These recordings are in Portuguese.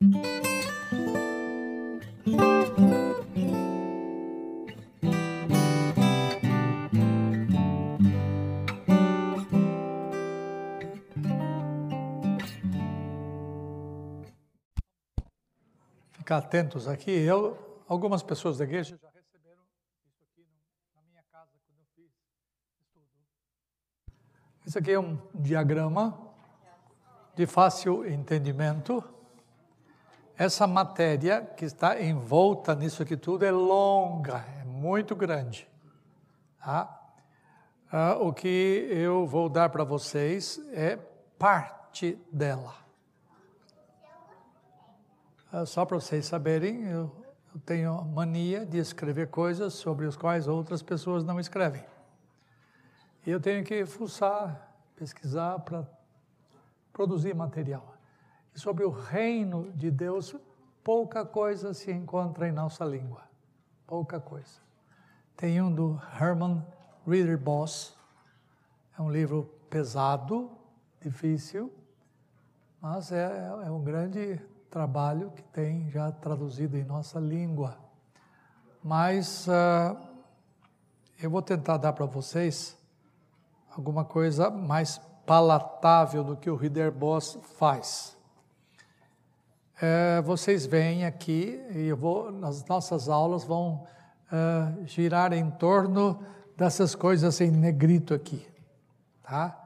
Ficar atentos aqui. Eu, algumas pessoas da igreja já receberam isso aqui na minha casa quando eu fiz estudo. Isso aqui é um diagrama de fácil entendimento. Essa matéria que está envolta nisso aqui tudo é longa, é muito grande. Tá? Ah, o que eu vou dar para vocês é parte dela. Ah, só para vocês saberem, eu, eu tenho mania de escrever coisas sobre as quais outras pessoas não escrevem. E eu tenho que fuçar, pesquisar para produzir material. Sobre o reino de Deus, pouca coisa se encontra em nossa língua. Pouca coisa. Tem um do Herman Reader Boss. É um livro pesado, difícil, mas é, é um grande trabalho que tem já traduzido em nossa língua. Mas uh, eu vou tentar dar para vocês alguma coisa mais palatável do que o Reader Boss faz. É, vocês veem aqui, e eu vou, as nossas aulas vão uh, girar em torno dessas coisas em negrito aqui, tá?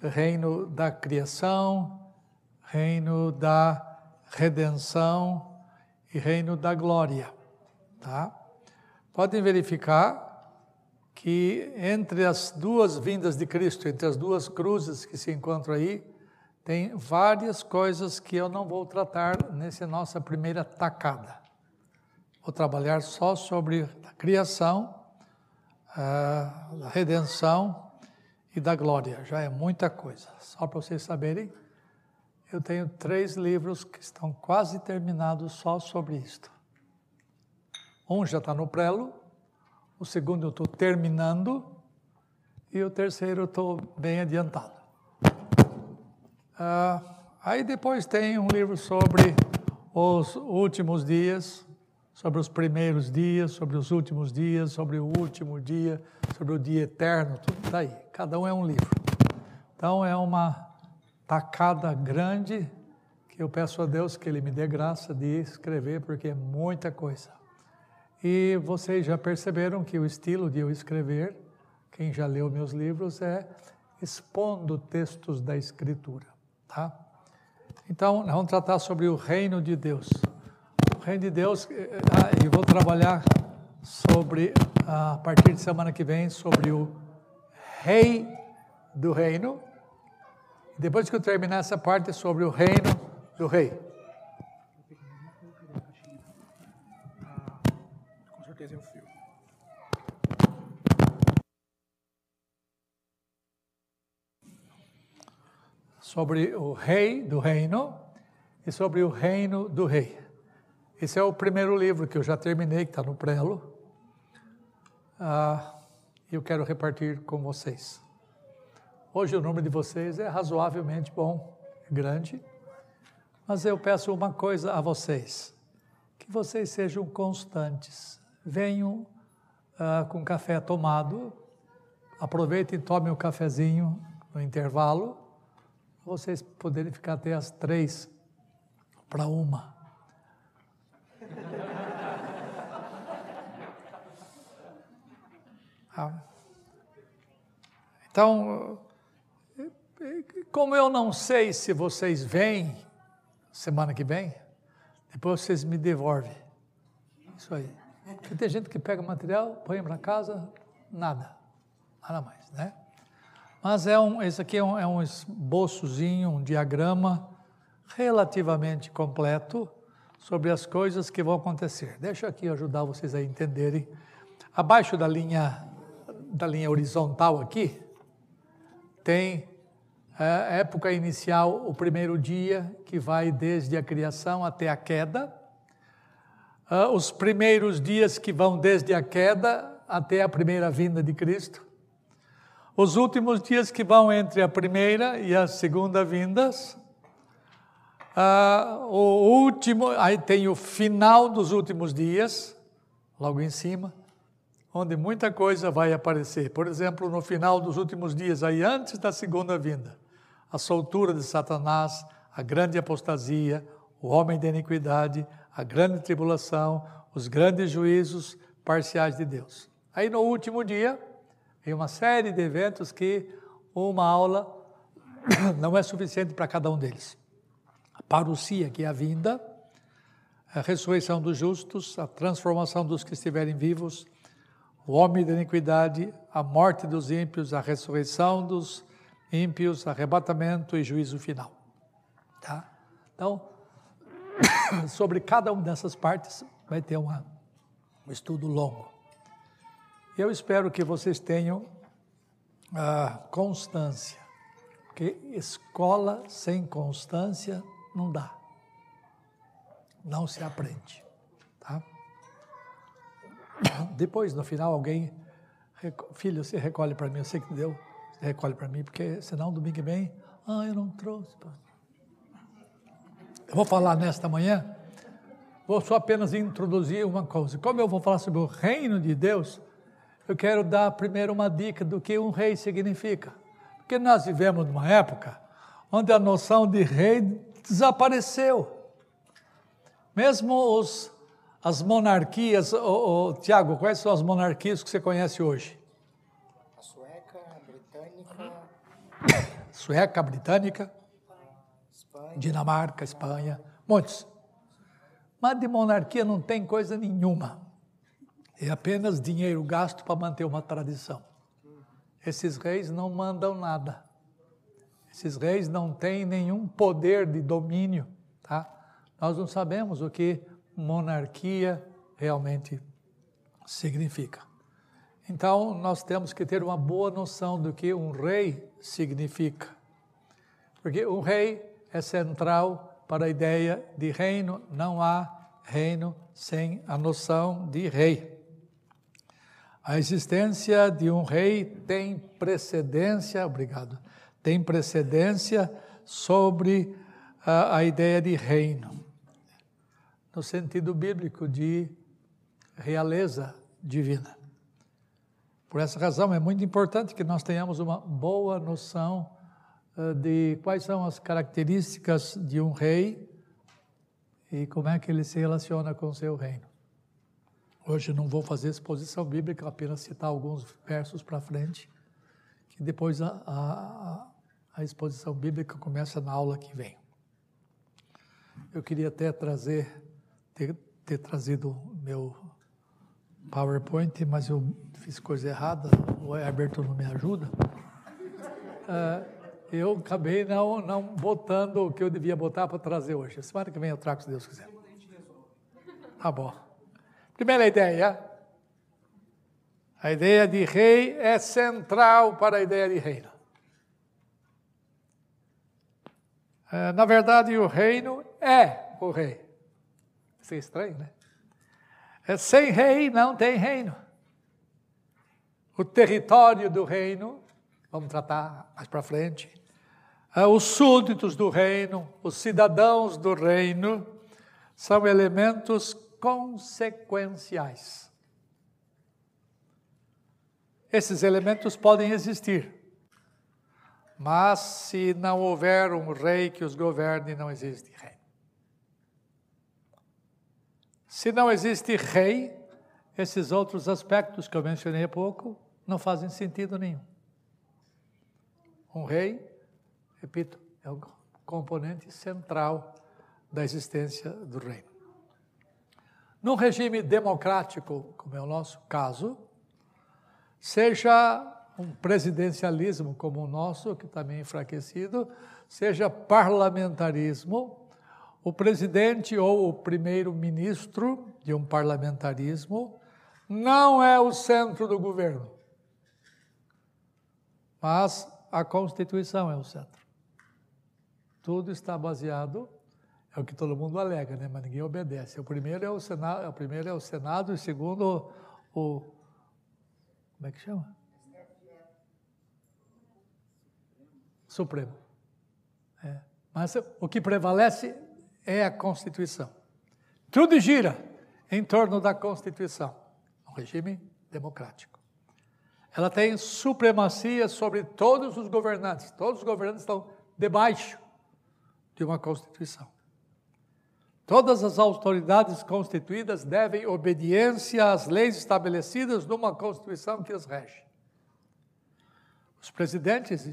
Reino da criação, reino da redenção e reino da glória, tá? Podem verificar que entre as duas vindas de Cristo, entre as duas cruzes que se encontram aí, tem várias coisas que eu não vou tratar nessa nossa primeira tacada. Vou trabalhar só sobre a criação, a redenção e da glória. Já é muita coisa. Só para vocês saberem, eu tenho três livros que estão quase terminados só sobre isto. Um já está no prelo, o segundo eu estou terminando e o terceiro eu estou bem adiantado. Ah, aí depois tem um livro sobre os últimos dias, sobre os primeiros dias, sobre os últimos dias, sobre o último dia, sobre o dia eterno, tudo daí. Cada um é um livro. Então é uma tacada grande que eu peço a Deus que Ele me dê graça de escrever, porque é muita coisa. E vocês já perceberam que o estilo de eu escrever, quem já leu meus livros, é expondo textos da Escritura, tá? Então, nós vamos tratar sobre o reino de Deus. O reino de Deus, eh, eh, ah, e vou trabalhar sobre, a partir de semana que vem, sobre o rei do reino, depois que eu terminar essa parte sobre o reino do rei. Com certeza é o fio. Sobre o rei do reino e sobre o reino do rei. Esse é o primeiro livro que eu já terminei, que está no prelo. Ah, eu quero repartir com vocês. Hoje o número de vocês é razoavelmente bom, grande, mas eu peço uma coisa a vocês: que vocês sejam constantes. Venham uh, com café tomado, aproveitem e tomem o um cafezinho no intervalo, vocês poderem ficar até as três para uma. Ah. Então, como eu não sei se vocês vêm semana que vem, depois vocês me devolvem. Isso aí. Porque tem gente que pega material, põe para casa, nada. Nada mais, né? Mas é um, esse aqui é um, é um esboçozinho, um diagrama relativamente completo sobre as coisas que vão acontecer. Deixa aqui ajudar vocês a entenderem. Abaixo da linha, da linha horizontal aqui, tem a época inicial, o primeiro dia, que vai desde a criação até a queda, os primeiros dias que vão desde a queda até a primeira vinda de Cristo, os últimos dias que vão entre a primeira e a segunda vindas, Uh, o último, aí tem o final dos últimos dias, logo em cima, onde muita coisa vai aparecer. Por exemplo, no final dos últimos dias, aí antes da segunda vinda, a soltura de Satanás, a grande apostasia, o homem da iniquidade, a grande tribulação, os grandes juízos parciais de Deus. Aí no último dia, tem uma série de eventos que uma aula não é suficiente para cada um deles parousia, que é a vinda, a ressurreição dos justos, a transformação dos que estiverem vivos, o homem da iniquidade, a morte dos ímpios, a ressurreição dos ímpios, arrebatamento e juízo final. Tá? Então, sobre cada uma dessas partes vai ter uma, um estudo longo. Eu espero que vocês tenham a constância, porque escola sem constância não dá. Não se aprende. Tá? Depois, no final, alguém. Filho, você recolhe para mim, eu sei que deu. Você recolhe para mim, porque senão domingo que vem. Ah, eu não trouxe. Eu vou falar nesta manhã. Vou só apenas introduzir uma coisa. Como eu vou falar sobre o reino de Deus, eu quero dar primeiro uma dica do que um rei significa. Porque nós vivemos numa época onde a noção de rei desapareceu. Mesmo os, as monarquias, oh, oh, Tiago, quais são as monarquias que você conhece hoje? A sueca, a britânica. Sueca, britânica, Espanha. Dinamarca, Espanha, muitos. Mas de monarquia não tem coisa nenhuma. É apenas dinheiro gasto para manter uma tradição. Esses reis não mandam nada. Esses reis não têm nenhum poder de domínio, tá? Nós não sabemos o que monarquia realmente significa. Então, nós temos que ter uma boa noção do que um rei significa. Porque um rei é central para a ideia de reino, não há reino sem a noção de rei. A existência de um rei tem precedência, obrigado, tem precedência sobre a, a ideia de reino, no sentido bíblico de realeza divina. Por essa razão, é muito importante que nós tenhamos uma boa noção uh, de quais são as características de um rei e como é que ele se relaciona com o seu reino. Hoje não vou fazer exposição bíblica, apenas citar alguns versos para frente que depois a, a, a exposição bíblica começa na aula que vem. Eu queria até trazer, ter, ter trazido meu PowerPoint, mas eu fiz coisa errada, o Herberto não me ajuda. Uh, eu acabei não, não botando o que eu devia botar para trazer hoje. Semana que vem eu trago, se Deus quiser. Tá bom. Primeira ideia, a ideia de rei é central para a ideia de reino. É, na verdade, o reino é o rei. Isso é estranho, né? É, sem rei não tem reino. O território do reino, vamos tratar mais para frente, é, os súditos do reino, os cidadãos do reino, são elementos consequenciais. Esses elementos podem existir, mas se não houver um rei que os governe, não existe rei. Se não existe rei, esses outros aspectos que eu mencionei há pouco não fazem sentido nenhum. Um rei, repito, é o componente central da existência do reino. Num regime democrático, como é o nosso caso, seja um presidencialismo como o nosso, que também é enfraquecido, seja parlamentarismo, o presidente ou o primeiro-ministro de um parlamentarismo não é o centro do governo, mas a Constituição é o centro. Tudo está baseado, é o que todo mundo alega, né? mas ninguém obedece. O primeiro é o Senado, o primeiro é o Senado o segundo o como é que chama? Supremo. É. Mas o que prevalece é a Constituição. Tudo gira em torno da Constituição, um regime democrático. Ela tem supremacia sobre todos os governantes. Todos os governantes estão debaixo de uma Constituição. Todas as autoridades constituídas devem obediência às leis estabelecidas numa Constituição que as rege. Os presidentes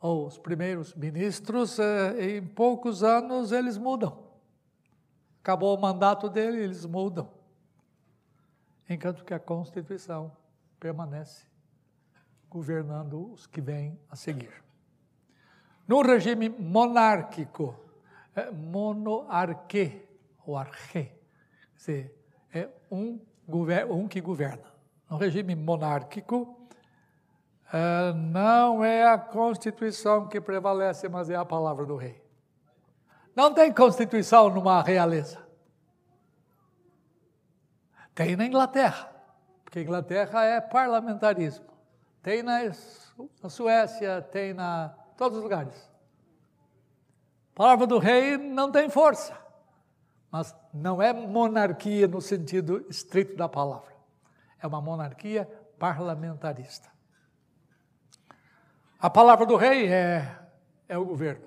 ou os primeiros ministros, eh, em poucos anos, eles mudam. Acabou o mandato dele, eles mudam. Enquanto que a Constituição permanece governando os que vêm a seguir. No regime monárquico, é monarque, ou arque, é um, um que governa. No regime monárquico, é, não é a Constituição que prevalece, mas é a palavra do rei. Não tem Constituição numa realeza. Tem na Inglaterra, porque Inglaterra é parlamentarismo. Tem na, na Suécia, tem na todos os lugares. A palavra do rei não tem força, mas não é monarquia no sentido estrito da palavra. É uma monarquia parlamentarista. A palavra do rei é, é o governo.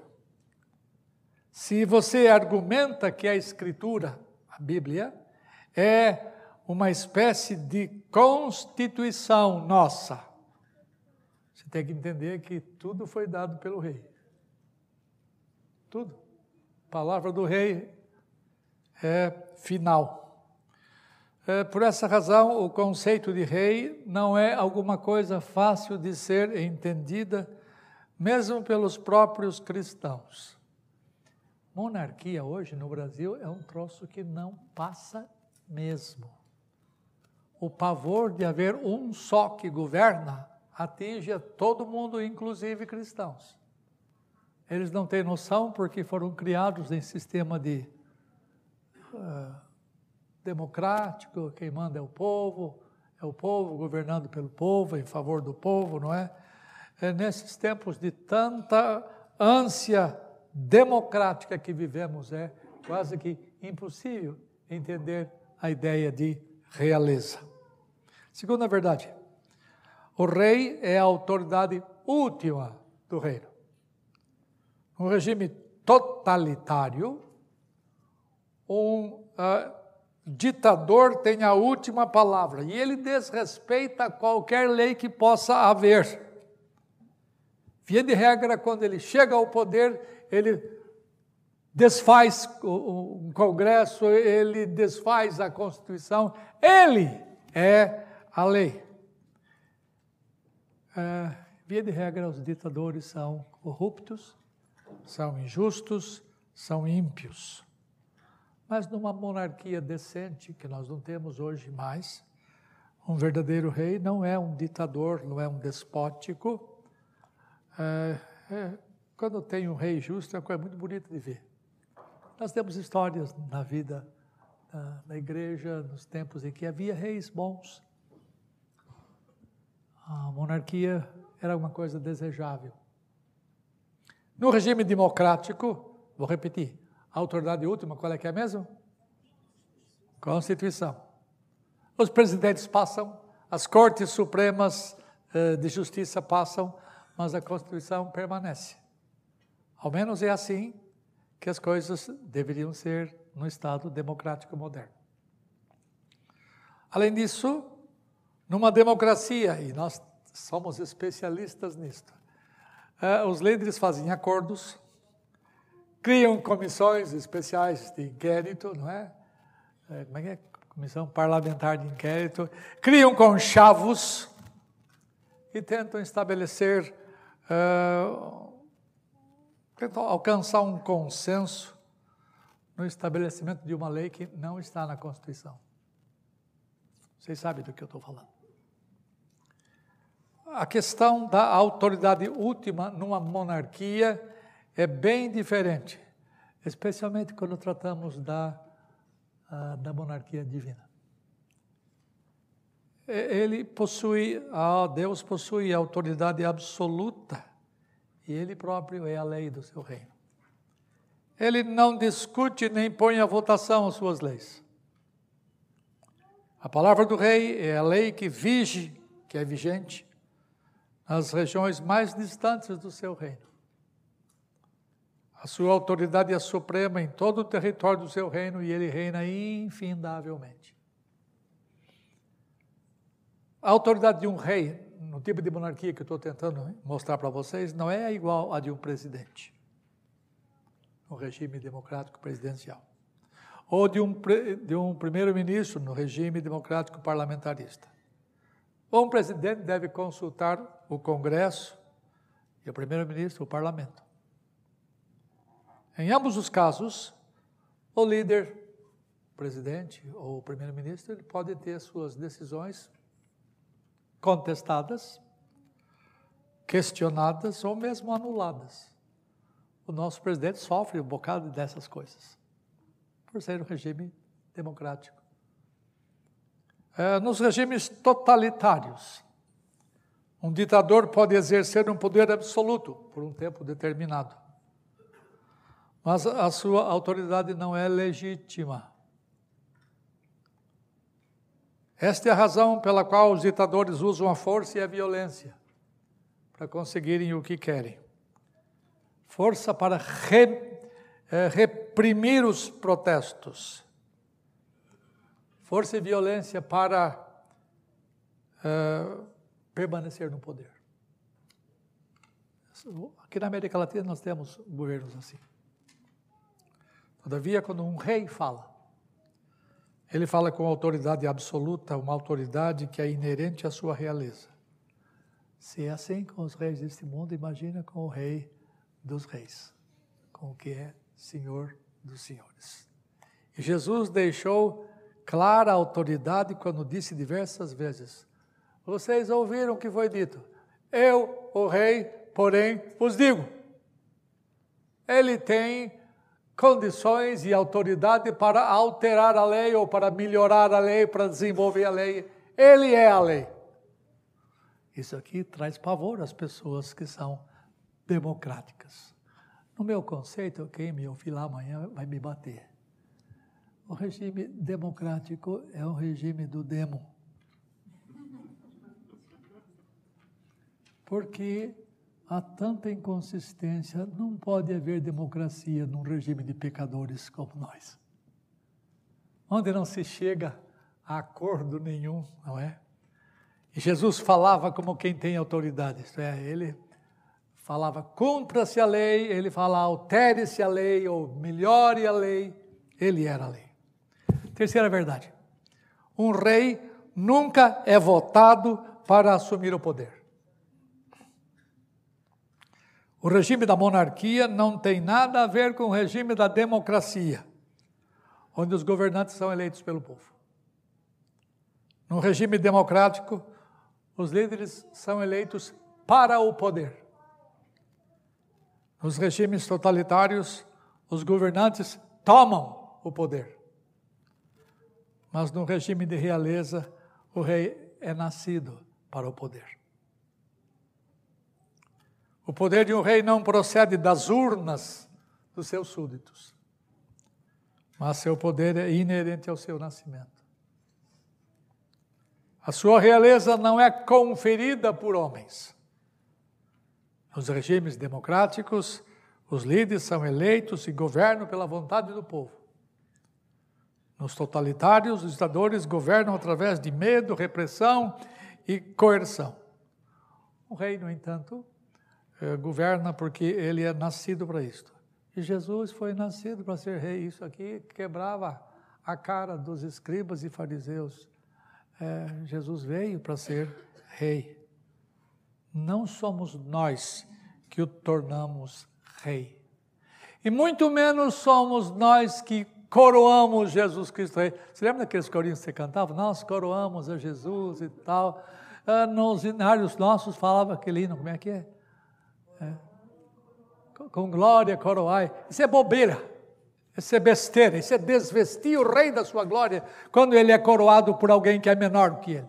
Se você argumenta que a Escritura, a Bíblia, é uma espécie de constituição nossa, você tem que entender que tudo foi dado pelo rei. Tudo. A palavra do rei é final. É, por essa razão, o conceito de rei não é alguma coisa fácil de ser entendida, mesmo pelos próprios cristãos. Monarquia hoje no Brasil é um troço que não passa mesmo. O pavor de haver um só que governa atinge a todo mundo, inclusive cristãos. Eles não têm noção porque foram criados em sistema de. Uh, democrático, quem manda é o povo, é o povo governando pelo povo, em favor do povo, não é? é nesses tempos de tanta ânsia democrática que vivemos, é quase que impossível entender a ideia de realeza. Segunda verdade, o rei é a autoridade última do reino. Um regime totalitário, um uh, ditador tem a última palavra e ele desrespeita qualquer lei que possa haver. Via de regra, quando ele chega ao poder, ele desfaz o, Congresso, ele desfaz a Constituição, ele é a lei. É, via de regra, os ditadores são corruptos, são injustos, são ímpios. Mas numa monarquia decente, que nós não temos hoje mais, um verdadeiro rei não é um ditador, não é um despótico. É, é, quando tem um rei justo, é uma coisa muito bonita de ver. Nós temos histórias na vida da, da igreja, nos tempos em que havia reis bons. A monarquia era uma coisa desejável. No regime democrático, vou repetir, a autoridade última, qual é que é mesmo? Constituição. Os presidentes passam, as cortes supremas eh, de justiça passam, mas a Constituição permanece. Ao menos é assim que as coisas deveriam ser no Estado democrático moderno. Além disso, numa democracia, e nós somos especialistas nisto, os líderes fazem acordos, criam comissões especiais de inquérito, não é? é como é que é? Comissão parlamentar de inquérito, criam conchavos e tentam estabelecer, uh, tentam alcançar um consenso no estabelecimento de uma lei que não está na Constituição. Vocês sabem do que eu estou falando. A questão da autoridade última numa monarquia é bem diferente, especialmente quando tratamos da, da monarquia divina. Ele possui, Deus possui a autoridade absoluta e Ele próprio é a lei do seu reino. ele não discute nem põe à votação as suas leis. A palavra do rei é a lei que vige, que é vigente, nas regiões mais distantes do seu reino. A sua autoridade é suprema em todo o território do seu reino e ele reina infindavelmente. A autoridade de um rei, no tipo de monarquia que eu estou tentando mostrar para vocês, não é igual à de um presidente, no regime democrático presidencial. Ou de um, de um primeiro-ministro no regime democrático parlamentarista. Ou um presidente deve consultar o Congresso e o primeiro-ministro, o parlamento. Em ambos os casos, o líder, o presidente ou o primeiro-ministro, ele pode ter suas decisões contestadas, questionadas ou mesmo anuladas. O nosso presidente sofre um bocado dessas coisas, por ser um regime democrático. É, nos regimes totalitários, um ditador pode exercer um poder absoluto por um tempo determinado, mas a sua autoridade não é legítima. Esta é a razão pela qual os ditadores usam a força e a violência para conseguirem o que querem. Força para re, é, reprimir os protestos. Força e violência para é, permanecer no poder. Aqui na América Latina nós temos governos assim. Todavia, quando um rei fala, ele fala com autoridade absoluta, uma autoridade que é inerente à sua realeza. Se é assim com os reis deste mundo, imagina com o rei dos reis, com o que é Senhor dos senhores. E Jesus deixou clara autoridade quando disse diversas vezes: Vocês ouviram o que foi dito. Eu, o rei, porém, vos digo. Ele tem condições e autoridade para alterar a lei ou para melhorar a lei, para desenvolver a lei. Ele é a lei. Isso aqui traz pavor às pessoas que são democráticas. No meu conceito, quem me ouvir lá amanhã vai me bater. O regime democrático é um regime do demo. Porque há tanta inconsistência, não pode haver democracia num regime de pecadores como nós. Onde não se chega a acordo nenhum, não é? E Jesus falava como quem tem autoridade, isto é, ele falava cumpra-se a lei, ele fala altere-se a lei ou melhore a lei, ele era a lei. Terceira verdade: um rei nunca é votado para assumir o poder. O regime da monarquia não tem nada a ver com o regime da democracia, onde os governantes são eleitos pelo povo. No regime democrático, os líderes são eleitos para o poder. Nos regimes totalitários, os governantes tomam o poder. Mas no regime de realeza, o rei é nascido para o poder. O poder de um rei não procede das urnas dos seus súditos, mas seu poder é inerente ao seu nascimento. A sua realeza não é conferida por homens. Nos regimes democráticos, os líderes são eleitos e governam pela vontade do povo. Nos totalitários, os ditadores governam através de medo, repressão e coerção. O rei, no entanto, eh, governa porque ele é nascido para isto. E Jesus foi nascido para ser rei. Isso aqui quebrava a cara dos escribas e fariseus. É, Jesus veio para ser rei. Não somos nós que o tornamos rei. E muito menos somos nós que coroamos Jesus Cristo rei. Você lembra daqueles corinhos que você cantava? Nós coroamos a Jesus e tal. Ah, nos inários nossos falava aquele hino, como é que é? É. Com glória coroai. Isso é bobeira. Isso é besteira. Isso é desvestir o rei da sua glória quando ele é coroado por alguém que é menor do que ele.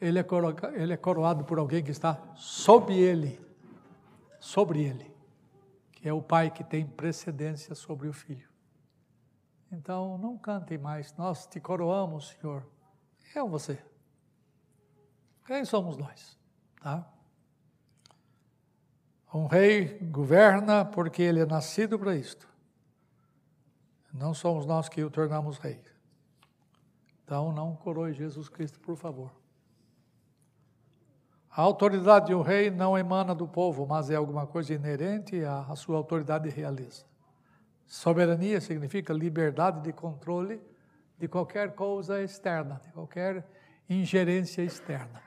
Ele é, coro... ele é coroado por alguém que está sob ele. Sobre ele. Que é o pai que tem precedência sobre o filho. Então, não cantem mais, nós te coroamos, Senhor. É você. Quem somos nós? Tá? Um rei governa porque ele é nascido para isto. Não somos nós que o tornamos rei. Então, não coroe Jesus Cristo, por favor. A autoridade de um rei não emana do povo, mas é alguma coisa inerente à, sua autoridade realiza. Soberania significa liberdade de controle de qualquer coisa externa, de qualquer ingerência externa.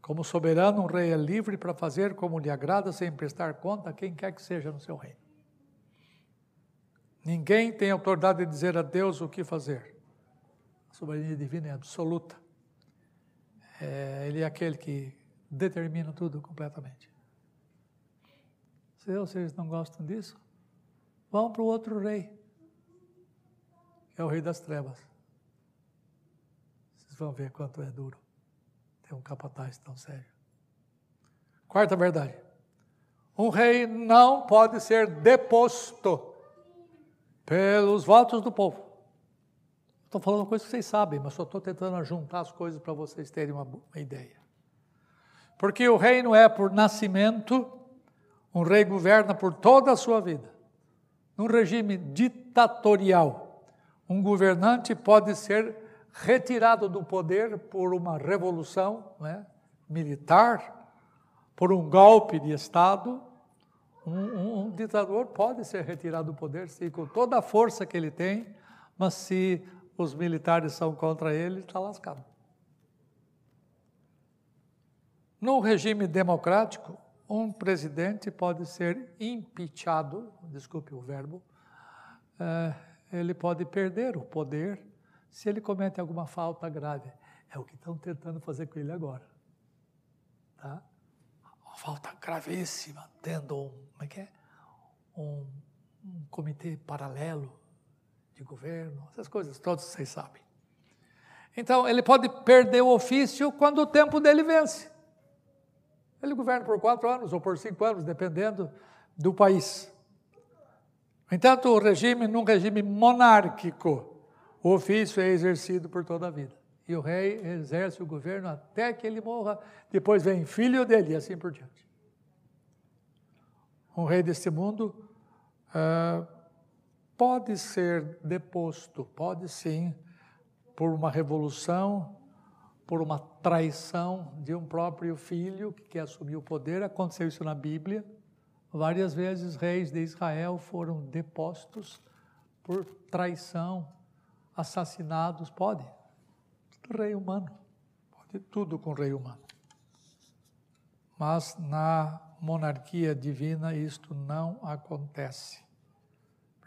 Como soberano, um rei é livre para fazer como lhe agrada, sem prestar conta a quem quer que seja no seu reino. Ninguém tem autoridade de dizer a Deus o que fazer. A soberania divina é absoluta. É, ele é aquele que determina tudo completamente. Se vocês não gostam disso, vão para o outro rei, que é o rei das trevas. Vocês vão ver quanto é duro ter um capataz tão sério. Quarta verdade. Um rei não pode ser deposto pelos votos do povo. Estou falando uma coisa que vocês sabem, mas só estou tentando juntar as coisas para vocês terem uma, uma ideia. Porque o reino é por nascimento, um rei governa por toda a sua vida. Num regime ditatorial, um governante pode ser retirado do poder por uma revolução né, militar, por um golpe de Estado. Um, um, um ditador pode ser retirado do poder, sim, com toda a força que ele tem, mas se os militares são contra ele, está lascado. No regime democrático, um presidente pode ser impeachado, desculpe o verbo, é, ele pode perder o poder se ele comete alguma falta grave. É o que estão tentando fazer com ele agora. Tá? Uma falta gravíssima, tendo um, como é que é? um, um comitê paralelo de governo, essas coisas todas vocês sabem. Então, ele pode perder o ofício quando o tempo dele vence. Ele governa por quatro anos ou por cinco anos, dependendo do país. No entanto, o regime, num regime monárquico, o ofício é exercido por toda a vida. E o rei exerce o governo até que ele morra, depois vem filho dele e assim por diante. Um rei deste mundo uh, pode ser deposto, pode sim, por uma revolução, por uma traição de um próprio filho que quer assumir o poder. Aconteceu isso na Bíblia. Várias vezes reis de Israel foram depostos por traição, assassinados. Pode. Rei humano. Pode tudo com rei humano. Mas na monarquia divina isto não acontece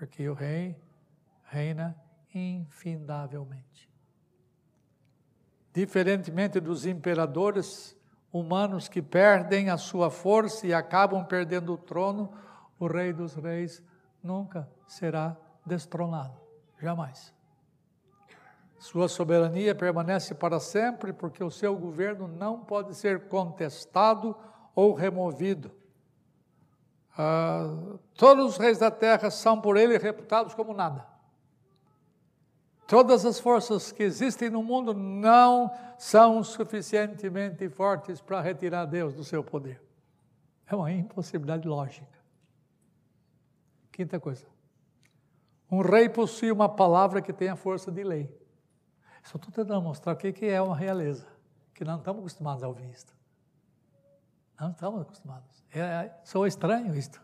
porque o rei reina infindavelmente. Diferentemente dos imperadores humanos que perdem a sua força e acabam perdendo o trono, o Rei dos Reis nunca será destronado, jamais. Sua soberania permanece para sempre, porque o seu governo não pode ser contestado ou removido. Ah, todos os reis da terra são por ele reputados como nada. Todas as forças que existem no mundo não são suficientemente fortes para retirar Deus do seu poder. É uma impossibilidade lógica. Quinta coisa. Um rei possui uma palavra que tem a força de lei. Só estou tentando mostrar o que é uma realeza, que não estamos acostumados a ouvir isso. Não estamos acostumados. É, é, sou estranho isto.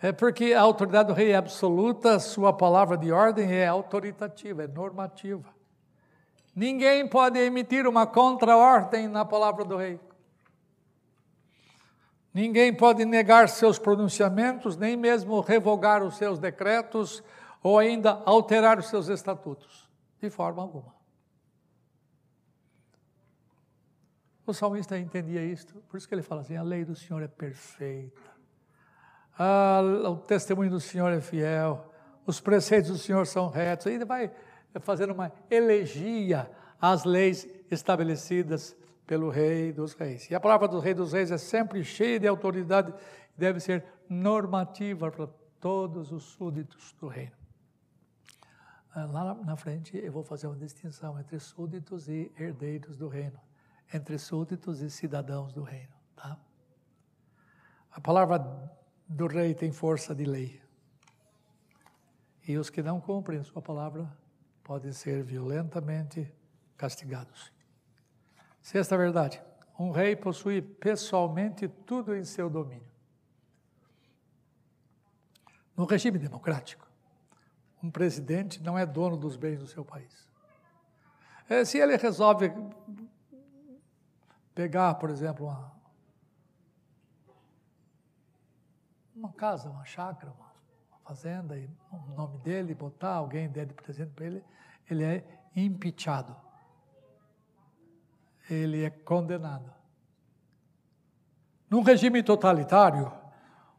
É porque a autoridade do rei é absoluta, sua palavra de ordem é autoritativa, é normativa. Ninguém pode emitir uma contra-ordem na palavra do rei. Ninguém pode negar seus pronunciamentos, nem mesmo revogar os seus decretos ou ainda alterar os seus estatutos, de forma alguma. O salmista entendia isto, por isso que ele fala assim: a lei do Senhor é perfeita, o testemunho do Senhor é fiel, os preceitos do Senhor são retos. Ele vai fazendo uma elegia às leis estabelecidas pelo Rei dos Reis. E a palavra do Rei dos Reis é sempre cheia de autoridade deve ser normativa para todos os súditos do reino. Ah, lá na frente eu vou fazer uma distinção entre súditos e herdeiros do reino, entre súditos e cidadãos do reino. Tá? A palavra do rei tem força de lei. E os que não cumprem sua palavra podem ser violentamente castigados. Sexta verdade: um rei possui pessoalmente tudo em seu domínio. No regime democrático, um presidente não é dono dos bens do seu país. É, se ele resolve pegar, por exemplo, uma, uma casa, uma chácara, uma, uma fazenda, e o nome dele, botar alguém der de presente para ele, ele é impeachado. Ele é condenado. Num regime totalitário,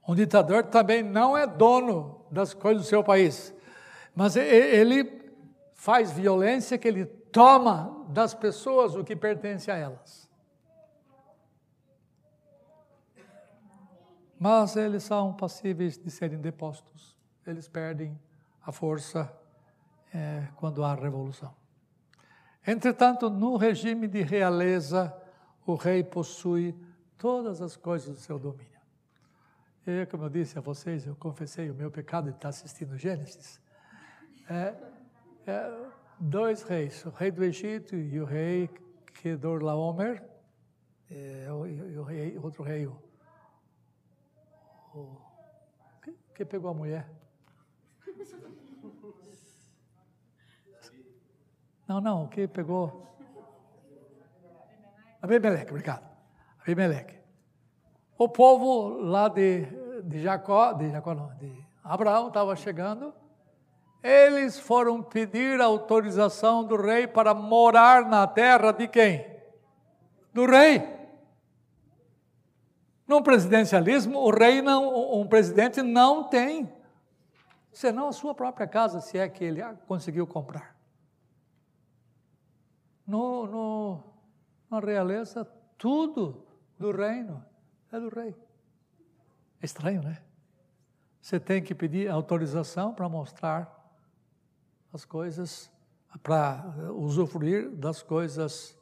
um ditador também não é dono das coisas do seu país. Mas ele faz violência que ele toma das pessoas o que pertence a elas. Mas eles são passíveis de serem depostos. Eles perdem a força é, quando há revolução. Entretanto, no regime de realeza, o rei possui todas as coisas do seu domínio. E, como eu disse a vocês, eu confessei o meu pecado de estar assistindo Gênesis é, é, dois reis, o rei do Egito e o rei Kedorlaomer, é, o, e o rei, outro rei, o, o que, que pegou a mulher? Não, não, o que pegou? Abimeleque, obrigado. Abimeleque. O povo lá de, de Jacó, de Jacó não, de Abraão estava chegando eles foram pedir autorização do rei para morar na terra de quem? Do rei. No presidencialismo, o rei não, um presidente não tem, senão a sua própria casa, se é que ele conseguiu comprar. No, no, na realeza, tudo do reino é do rei. É estranho, né? Você tem que pedir autorização para mostrar as coisas, para usufruir das coisas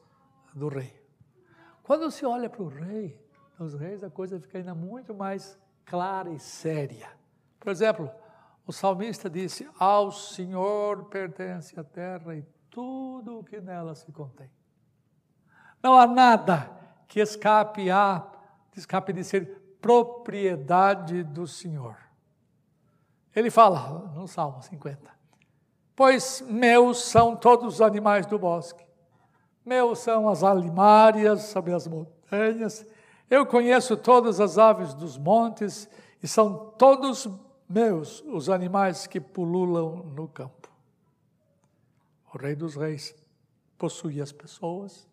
do rei. Quando se olha para o rei, os reis, a coisa fica ainda muito mais clara e séria. Por exemplo, o salmista disse: Ao Senhor pertence a terra e tudo o que nela se contém. Não há nada que escape a escape de ser propriedade do Senhor. Ele fala no Salmo 50: pois meus são todos os animais do bosque. Meus são as alimárias sobre as montanhas. Eu conheço todas as aves dos montes e são todos meus os animais que pululam no campo. O Rei dos Reis possui as pessoas,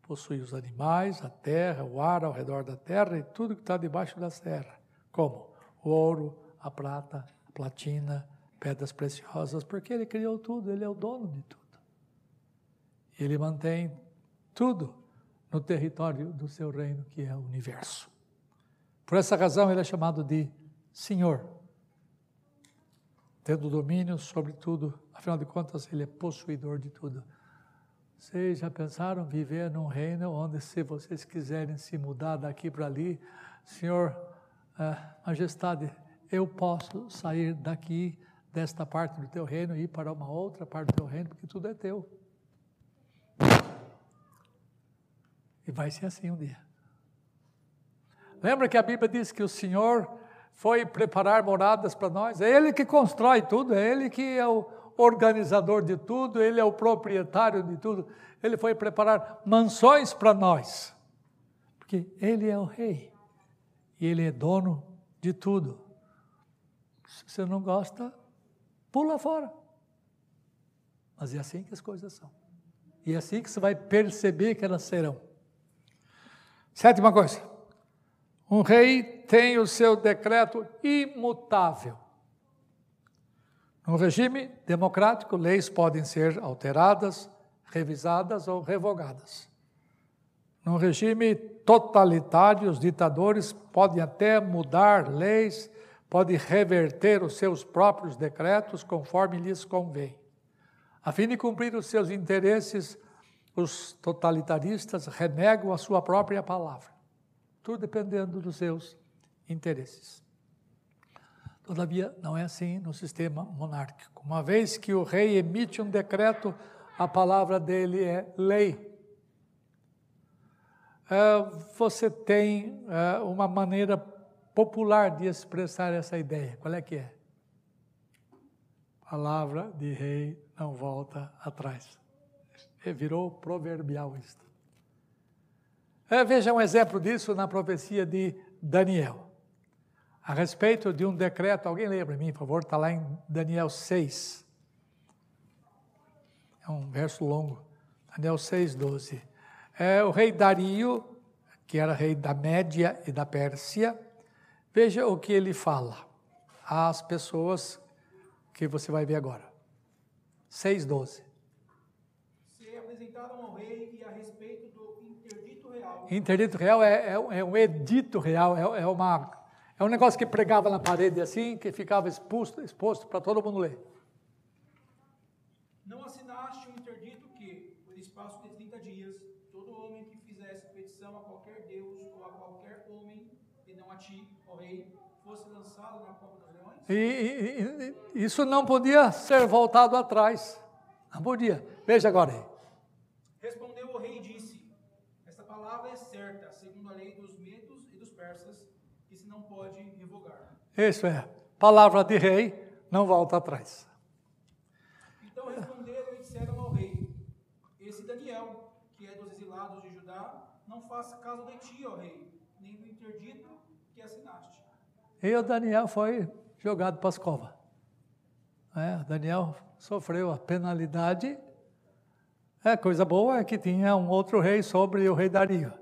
possui os animais, a terra, o ar ao redor da terra e tudo que está debaixo da terra, como o ouro, a prata, a platina, pedras preciosas, porque Ele criou tudo, Ele é o dono de tudo. Ele mantém tudo no território do seu reino, que é o universo. Por essa razão, Ele é chamado de Senhor, tendo domínio sobre tudo, afinal de contas, Ele é possuidor de tudo. Vocês já pensaram viver num reino onde, se vocês quiserem se mudar daqui para ali, Senhor, eh, Majestade, eu posso sair daqui desta parte do teu reino e ir para uma outra parte do teu reino, porque tudo é teu. E vai ser assim um dia. Lembra que a Bíblia diz que o Senhor foi preparar moradas para nós? É Ele que constrói tudo, é Ele que é o organizador de tudo, Ele é o proprietário de tudo. Ele foi preparar mansões para nós, porque Ele é o Rei e Ele é dono de tudo. Se você não gosta, pula fora. Mas é assim que as coisas são. E é assim que você vai perceber que elas serão. Sétima coisa. Um rei tem o seu decreto imutável. No regime democrático, leis podem ser alteradas, revisadas ou revogadas. Num regime totalitário, os ditadores podem até mudar leis, podem reverter os seus próprios decretos conforme lhes convém. A fim de cumprir os seus interesses, os totalitaristas renegam a sua própria palavra, tudo dependendo dos seus interesses. Todavia, não é assim no sistema monárquico. Uma vez que o rei emite um decreto, a palavra dele é lei. É, você tem é, uma maneira popular de expressar essa ideia. Qual é que é? Palavra de rei não volta atrás virou proverbial isto. É, veja um exemplo disso na profecia de Daniel. A respeito de um decreto, alguém lembra mim, por favor? Está lá em Daniel 6. É um verso longo. Daniel 6, 12. É, o rei Dario, que era rei da Média e da Pérsia, veja o que ele fala às pessoas que você vai ver agora. 6, 12. Interdito real. É, é, é um edito real, é, é, uma, é um negócio que pregava na parede assim, que ficava exposto, exposto para todo mundo ler. Não assinaste um interdito que, por espaço de 30 dias, todo homem que fizesse petição a qualquer Deus ou a qualquer homem, e não a ti, ó rei, fosse lançado na cova dos leões? E, e, e, isso não podia ser voltado atrás. Não podia. Veja agora aí. Respondeu o rei e disse: Esta palavra é certa, segundo a lei dos medos e dos persas, que se não pode revogar. Isso é. Palavra de rei não volta atrás. Então responderam e disseram ao rei: Esse Daniel, que é dos exilados de Judá, não faça caso de ti, ó rei, nem do interdito que assinaste. E o Daniel foi jogado para as covas. É, Daniel sofreu a penalidade. É, coisa boa é que tinha um outro rei sobre o rei Dario.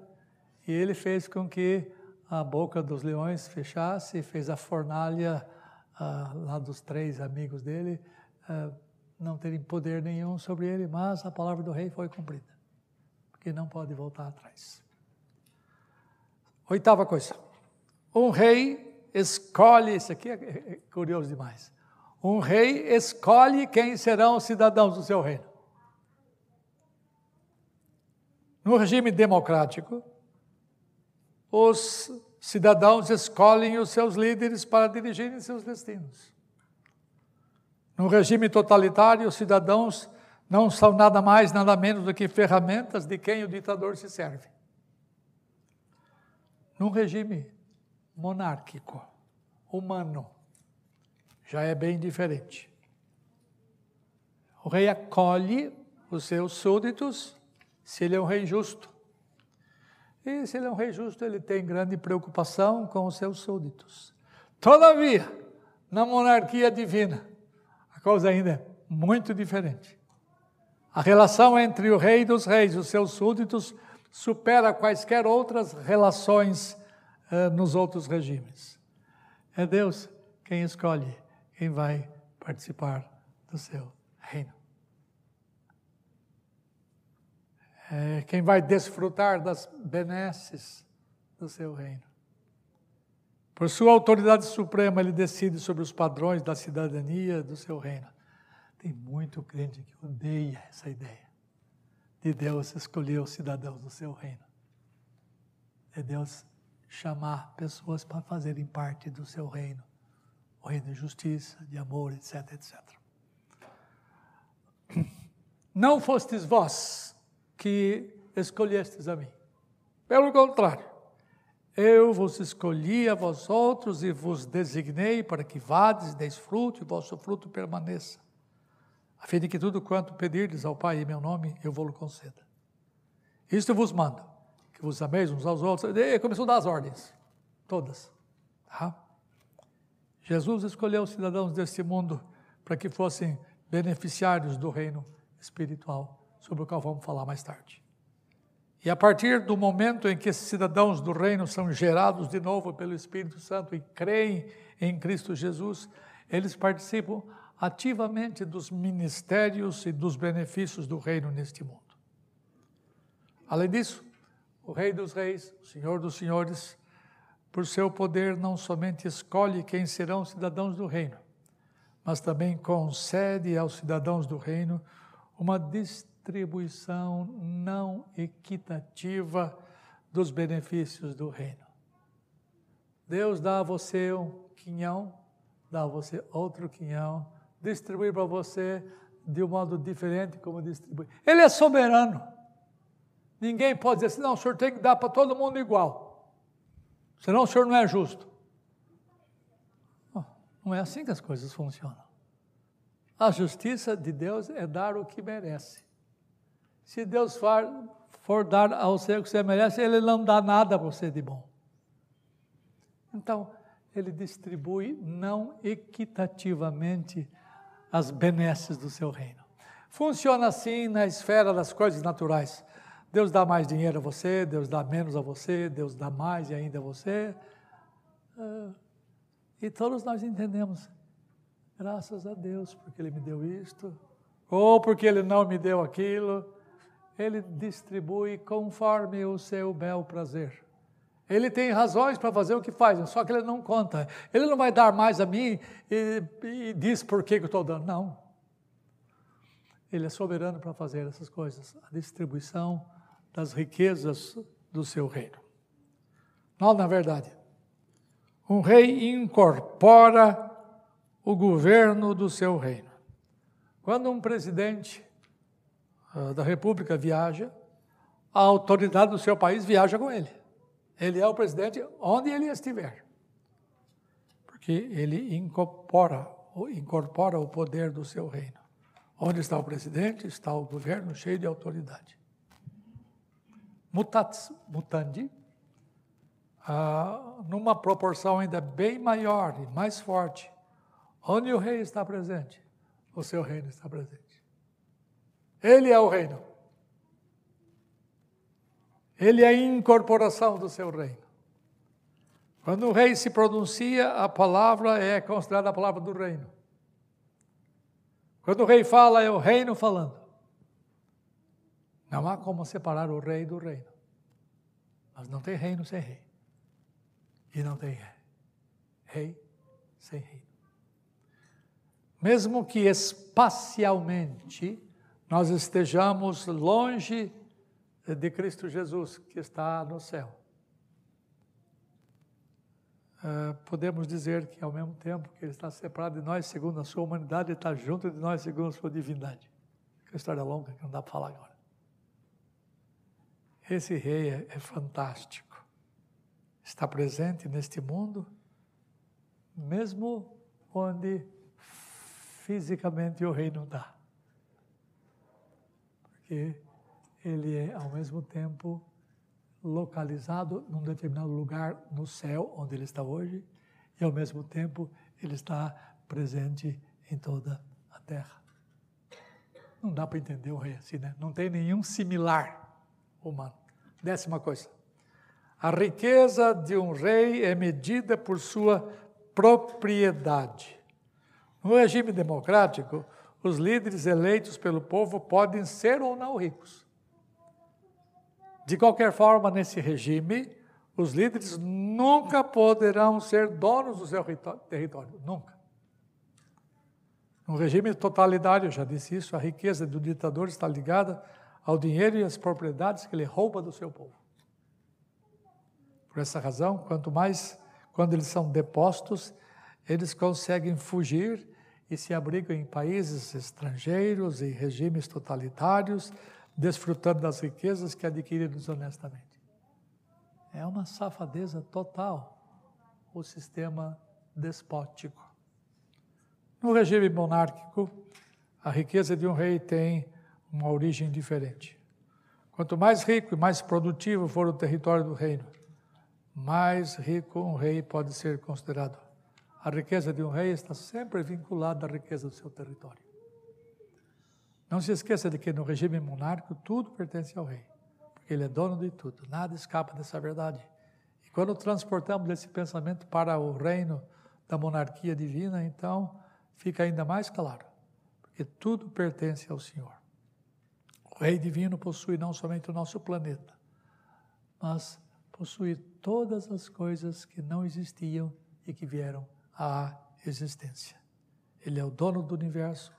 E ele fez com que a boca dos leões fechasse, fez a fornalha ah, lá dos três amigos dele ah, não terem poder nenhum sobre ele, mas a palavra do rei foi cumprida, porque não pode voltar atrás. Oitava coisa, um rei escolhe, isso aqui é curioso demais, um rei escolhe quem serão os cidadãos do seu reino. No regime democrático, os cidadãos escolhem os seus líderes para dirigirem seus destinos. No regime totalitário, os cidadãos não são nada mais, nada menos do que ferramentas de quem o ditador se serve. Num regime monárquico, humano, já é bem diferente. O rei acolhe os seus súditos se ele é um rei justo. E se ele é um rei justo, ele tem grande preocupação com os seus súditos. Todavia, na monarquia divina, a coisa ainda é muito diferente. A relação entre o rei dos reis e os seus súditos supera quaisquer outras relações eh, nos outros regimes. É Deus quem escolhe quem vai participar do seu reino. É quem vai desfrutar das benesses do seu reino. Por sua autoridade suprema, ele decide sobre os padrões da cidadania do seu reino. Tem muito crente que odeia essa ideia de Deus escolher os cidadãos do seu reino. De Deus chamar pessoas para fazerem parte do seu reino o reino de justiça, de amor, etc, etc. Não fostes vós que escolhestes a mim. Pelo contrário, eu vos escolhi a vós outros e vos designei para que vades, deis fruto e vosso fruto permaneça, a fim de que tudo quanto pedirdes ao Pai em meu nome, eu vou-lo conceda. Isto vos mando, que vos ameis uns aos outros. Ele começou a dar as ordens, todas. Tá? Jesus escolheu os cidadãos deste mundo para que fossem beneficiários do reino espiritual, sobre o qual vamos falar mais tarde. E a partir do momento em que esses cidadãos do reino são gerados de novo pelo Espírito Santo e creem em Cristo Jesus, eles participam ativamente dos ministérios e dos benefícios do reino neste mundo. Além disso, o Rei dos Reis, o Senhor dos Senhores, por seu poder, não somente escolhe quem serão cidadãos do reino, mas também concede aos cidadãos do reino uma distribuição não equitativa dos benefícios do reino. Deus dá a você um quinhão, dá a você outro quinhão, distribui para você de um modo diferente como distribui. Ele é soberano. Ninguém pode dizer assim, não, o senhor tem que dar para todo mundo igual. Senão o senhor não é justo. Não é assim que as coisas funcionam. A justiça de Deus é dar o que merece. Se Deus for, for dar ao você o que você merece, Ele não dá nada a você de bom. Então, Ele distribui não equitativamente as benesses do seu reino. Funciona assim na esfera das coisas naturais. Deus dá mais dinheiro a você, Deus dá menos a você, Deus dá mais e ainda a você. Ah, e todos nós entendemos, graças a Deus, porque Ele me deu isto, ou porque Ele não me deu aquilo. Ele distribui conforme o seu bel prazer. Ele tem razões para fazer o que faz, só que ele não conta. Ele não vai dar mais a mim e, e diz por que, eu estou dando. Não. Ele é soberano para fazer essas coisas. A distribuição das riquezas do seu reino. Não, na verdade, um rei incorpora o governo do seu reino. Quando um presidente da república viaja, a autoridade do seu país viaja com ele. Ele é o presidente onde ele estiver. Porque ele incorpora, incorpora o poder do seu reino. Onde está o presidente, está o governo cheio de autoridade mutatis mutandi, ah, numa proporção ainda bem maior e mais forte. Onde o rei está presente, o seu reino está presente. Ele é o reino. Ele é a incorporação do seu reino. Quando o rei se pronuncia, a palavra é considerada a palavra do reino. Quando o rei fala, é o reino falando. Não há como separar o rei do reino. Mas não tem reino sem rei. E não tem rei sem reino. Mesmo que espacialmente nós estejamos longe de Cristo Jesus, que está no céu. Uh, podemos dizer que ao mesmo tempo que Ele está separado de nós, segundo a sua humanidade, Ele está junto de nós, segundo a sua divindade. É uma história longa que não dá para falar agora. Esse rei é, é fantástico. Está presente neste mundo, mesmo onde fisicamente o rei não está. Porque ele é, ao mesmo tempo, localizado num determinado lugar no céu, onde ele está hoje, e ao mesmo tempo ele está presente em toda a terra. Não dá para entender o rei assim, né? Não tem nenhum similar humano. Décima coisa. A riqueza de um rei é medida por sua propriedade. No regime democrático, os líderes eleitos pelo povo podem ser ou não ricos. De qualquer forma, nesse regime, os líderes nunca poderão ser donos do seu território, nunca. No regime totalitário, já disse isso, a riqueza do ditador está ligada ao dinheiro e às propriedades que ele rouba do seu povo. Por essa razão, quanto mais quando eles são depostos, eles conseguem fugir e se abrigam em países estrangeiros e regimes totalitários, desfrutando das riquezas que adquiriram desonestamente. É uma safadeza total o sistema despótico. No regime monárquico, a riqueza de um rei tem uma origem diferente. Quanto mais rico e mais produtivo for o território do reino, mais rico um rei pode ser considerado. A riqueza de um rei está sempre vinculada à riqueza do seu território. Não se esqueça de que no regime monárquico tudo pertence ao rei, porque ele é dono de tudo, nada escapa dessa verdade. E quando transportamos esse pensamento para o reino da monarquia divina, então fica ainda mais claro, porque tudo pertence ao Senhor. O Rei Divino possui não somente o nosso planeta, mas possuir todas as coisas que não existiam e que vieram à existência. Ele é o dono do universo.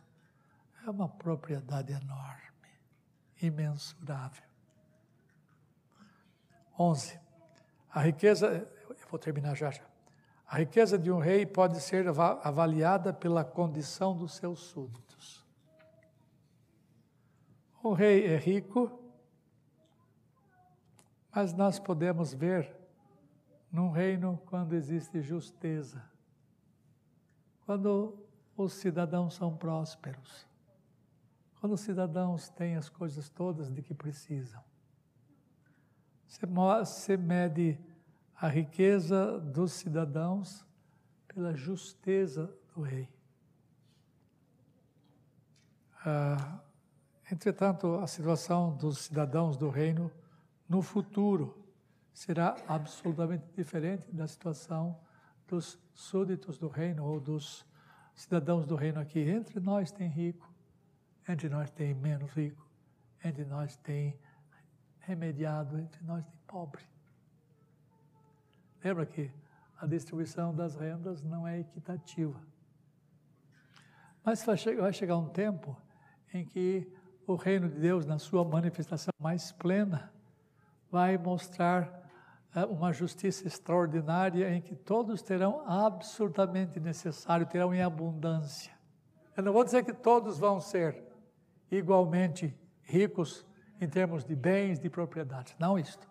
É uma propriedade enorme, imensurável. 11. A riqueza, eu vou terminar já já. A riqueza de um rei pode ser avaliada pela condição dos seus súditos. O rei é rico, mas nós podemos ver num reino quando existe justeza, quando os cidadãos são prósperos, quando os cidadãos têm as coisas todas de que precisam. Você mede a riqueza dos cidadãos pela justeza do rei. Ah, entretanto, a situação dos cidadãos do reino no futuro será absolutamente diferente da situação dos súditos do reino ou dos cidadãos do reino aqui. Entre nós tem rico, entre nós tem menos rico, entre nós tem remediado, entre nós tem pobre. Lembra que a distribuição das rendas não é equitativa. Mas vai chegar um tempo em que o reino de Deus, na sua manifestação mais plena, vai mostrar uma justiça extraordinária em que todos terão absurdamente necessário, terão em abundância. Eu não vou dizer que todos vão ser igualmente ricos em termos de bens, de propriedades, não isto.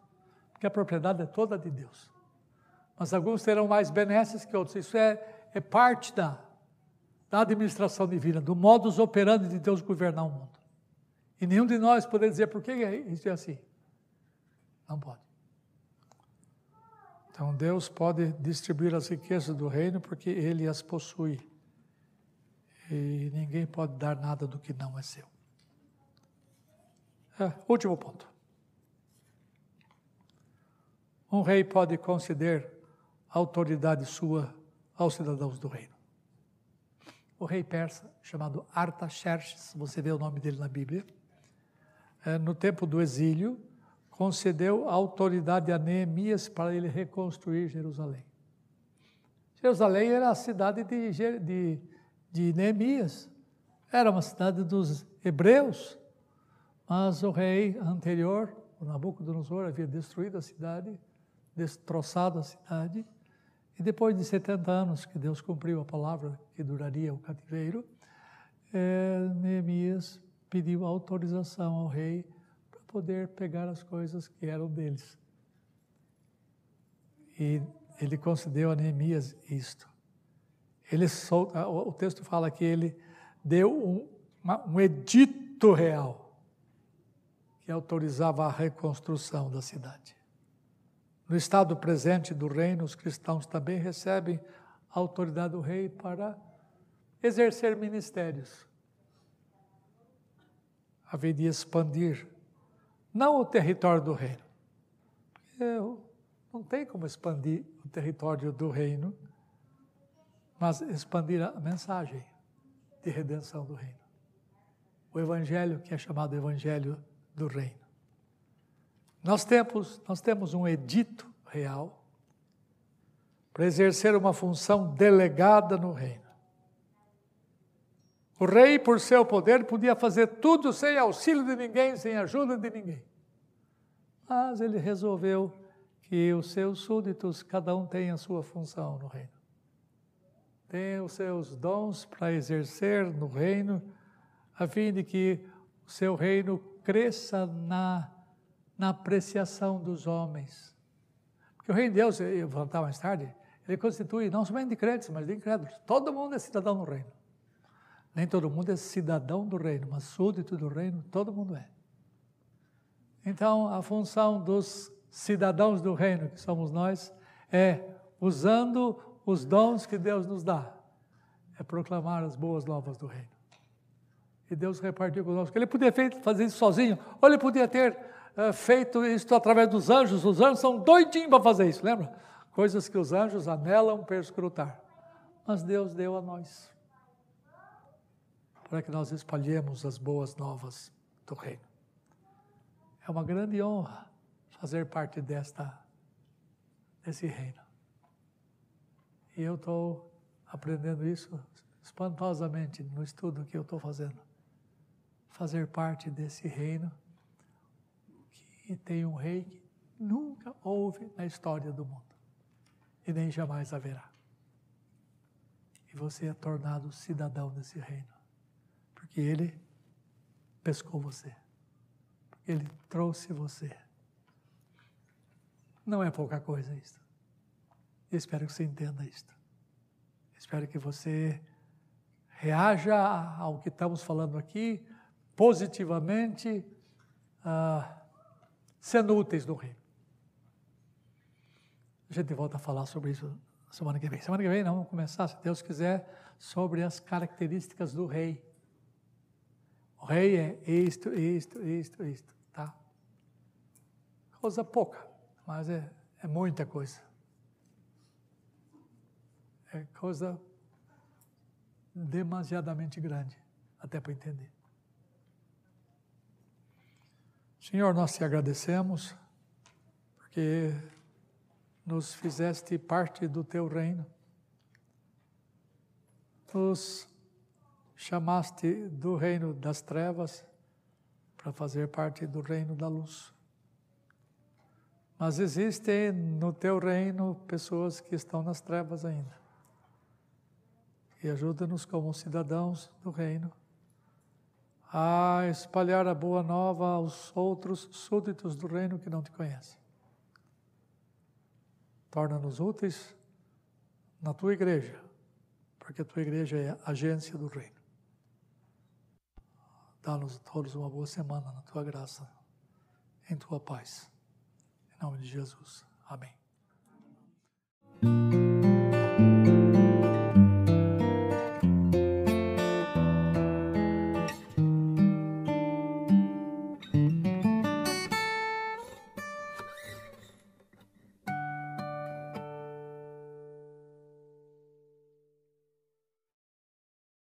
Porque a propriedade é toda de Deus. Mas alguns terão mais benesses que outros. Isso é, é parte da, da administração divina, do modus operandi de Deus governar o mundo. E nenhum de nós poder dizer por que isso é assim. Não pode. Então Deus pode distribuir as riquezas do reino porque Ele as possui. E ninguém pode dar nada do que não é seu. É, último ponto. Um rei pode conceder autoridade sua aos cidadãos do reino. O rei persa, chamado Artaxerxes, você vê o nome dele na Bíblia, é, no tempo do exílio, concedeu autoridade a Neemias para ele reconstruir Jerusalém. Jerusalém era a cidade de, de, de Neemias, era uma cidade dos hebreus, mas o rei anterior, o Nabucodonosor, havia destruído a cidade, destroçado a cidade, e depois de 70 anos que Deus cumpriu a palavra que duraria o cativeiro, é, Neemias pediu autorização ao rei poder pegar as coisas que eram deles. E ele concedeu a Neemias isto. Ele sol, o texto fala que ele deu um, uma, um edito real que autorizava a reconstrução da cidade. No estado presente do reino, os cristãos também recebem a autoridade do rei para exercer ministérios, a fim de expandir não o território do reino. Eu não tem como expandir o território do reino, mas expandir a mensagem de redenção do reino. O evangelho que é chamado evangelho do reino. Nós temos, nós temos um edito real para exercer uma função delegada no reino. O rei, por seu poder, podia fazer tudo sem auxílio de ninguém, sem ajuda de ninguém. Mas ele resolveu que os seus súditos, cada um tem a sua função no reino. Tem os seus dons para exercer no reino, a fim de que o seu reino cresça na, na apreciação dos homens. Porque o reino de Deus, eu vou voltar mais tarde, ele constitui não somente de crentes, mas de incrédulos. Todo mundo é cidadão no reino. Nem todo mundo é cidadão do reino, mas súdito do reino, todo mundo é. Então, a função dos cidadãos do reino, que somos nós, é, usando os dons que Deus nos dá, é proclamar as boas novas do reino. E Deus repartiu conosco. Ele podia fazer isso sozinho, ou ele podia ter uh, feito isso através dos anjos. Os anjos são doidinhos para fazer isso, lembra? Coisas que os anjos anelam perscrutar. Mas Deus deu a nós para que nós espalhemos as boas novas do reino. É uma grande honra fazer parte desta, desse reino. E eu estou aprendendo isso espantosamente no estudo que eu estou fazendo. Fazer parte desse reino que tem um rei que nunca houve na história do mundo e nem jamais haverá. E você é tornado cidadão desse reino, porque ele pescou você, ele trouxe você. Não é pouca coisa isso. Eu espero que você entenda isto. Espero que você reaja ao que estamos falando aqui positivamente, ah, sendo úteis no reino. A gente volta a falar sobre isso semana que vem. Semana que vem nós vamos começar, se Deus quiser, sobre as características do rei. O rei é isto, isto, isto, isto, tá? Coisa pouca, mas é, é muita coisa. É coisa demasiadamente grande, até para entender. Senhor, nós te agradecemos, porque nos fizeste parte do teu reino, nos chamaste do reino das trevas para fazer parte do reino da luz. Mas existem no teu reino pessoas que estão nas trevas ainda. E ajuda-nos como cidadãos do reino a espalhar a boa nova aos outros súditos do reino que não te conhecem torna-nos úteis na tua igreja, porque a tua igreja é agência do reino. Dá-nos todos uma boa semana na tua graça, em tua paz. Em nome de Jesus. Amém.